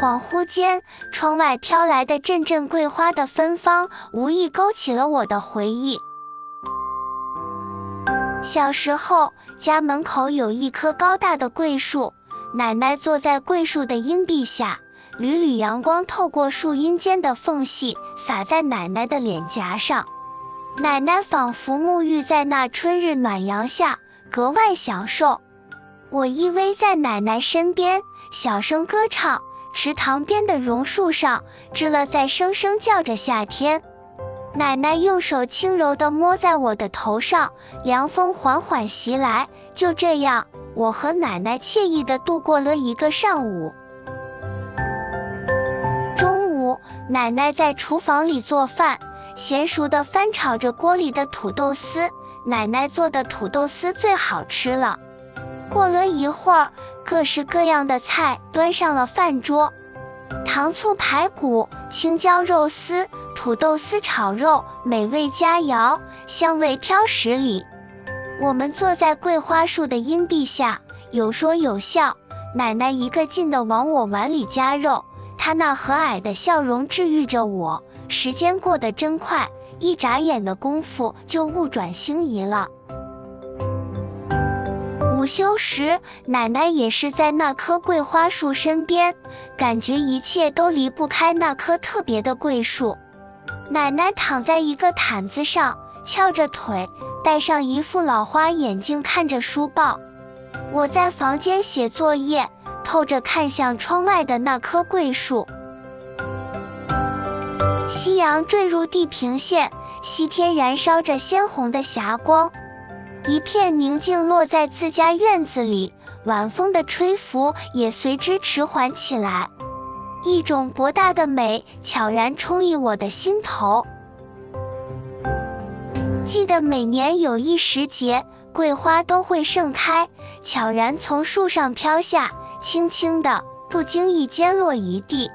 恍惚间，窗外飘来的阵阵桂花的芬芳，无意勾起了我的回忆。小时候，家门口有一棵高大的桂树，奶奶坐在桂树的荫蔽下，缕缕阳光透过树荫间的缝隙，洒在奶奶的脸颊上。奶奶仿佛沐浴在那春日暖阳下，格外享受。我依偎在奶奶身边，小声歌唱。池塘边的榕树上，知了在声声叫着夏天。奶奶用手轻柔地摸在我的头上，凉风缓缓袭来。就这样，我和奶奶惬意地度过了一个上午。中午，奶奶在厨房里做饭，娴熟地翻炒着锅里的土豆丝。奶奶做的土豆丝最好吃了。过了一会儿，各式各样的菜端上了饭桌，糖醋排骨、青椒肉丝、土豆丝炒肉，美味佳肴，香味飘十里。我们坐在桂花树的荫蔽下，有说有笑。奶奶一个劲的往我碗里夹肉，她那和蔼的笑容治愈着我。时间过得真快，一眨眼的功夫就物转星移了。午休时，奶奶也是在那棵桂花树身边，感觉一切都离不开那棵特别的桂树。奶奶躺在一个毯子上，翘着腿，戴上一副老花眼镜，看着书报。我在房间写作业，透着看向窗外的那棵桂树。夕阳坠入地平线，西天燃烧着鲜红的霞光。一片宁静落在自家院子里，晚风的吹拂也随之迟缓起来，一种博大的美悄然充溢我的心头。记得每年有一时节，桂花都会盛开，悄然从树上飘下，轻轻的，不经意间落一地。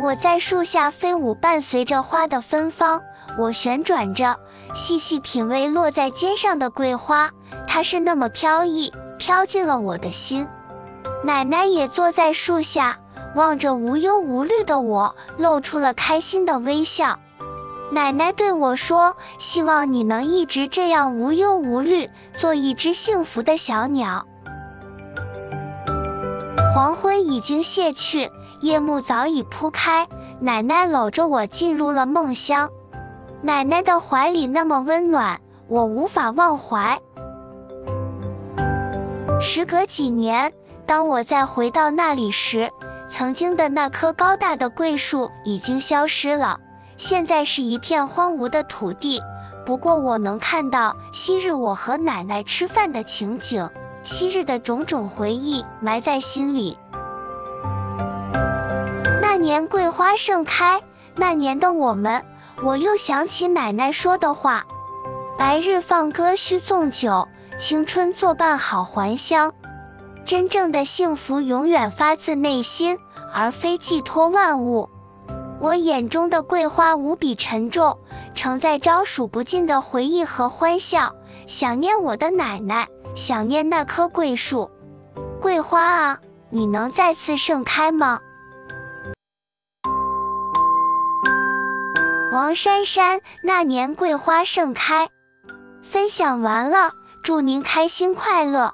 我在树下飞舞，伴随着花的芬芳，我旋转着。细细品味落在肩上的桂花，它是那么飘逸，飘进了我的心。奶奶也坐在树下，望着无忧无虑的我，露出了开心的微笑。奶奶对我说：“希望你能一直这样无忧无虑，做一只幸福的小鸟。”黄昏已经卸去，夜幕早已铺开，奶奶搂着我进入了梦乡。奶奶的怀里那么温暖，我无法忘怀。时隔几年，当我再回到那里时，曾经的那棵高大的桂树已经消失了，现在是一片荒芜的土地。不过，我能看到昔日我和奶奶吃饭的情景，昔日的种种回忆埋在心里。那年桂花盛开，那年的我们。我又想起奶奶说的话：“白日放歌须纵酒，青春作伴好还乡。”真正的幸福永远发自内心，而非寄托万物。我眼中的桂花无比沉重，承载着数不尽的回忆和欢笑。想念我的奶奶，想念那棵桂树。桂花啊，你能再次盛开吗？王珊珊那年桂花盛开，分享完了，祝您开心快乐。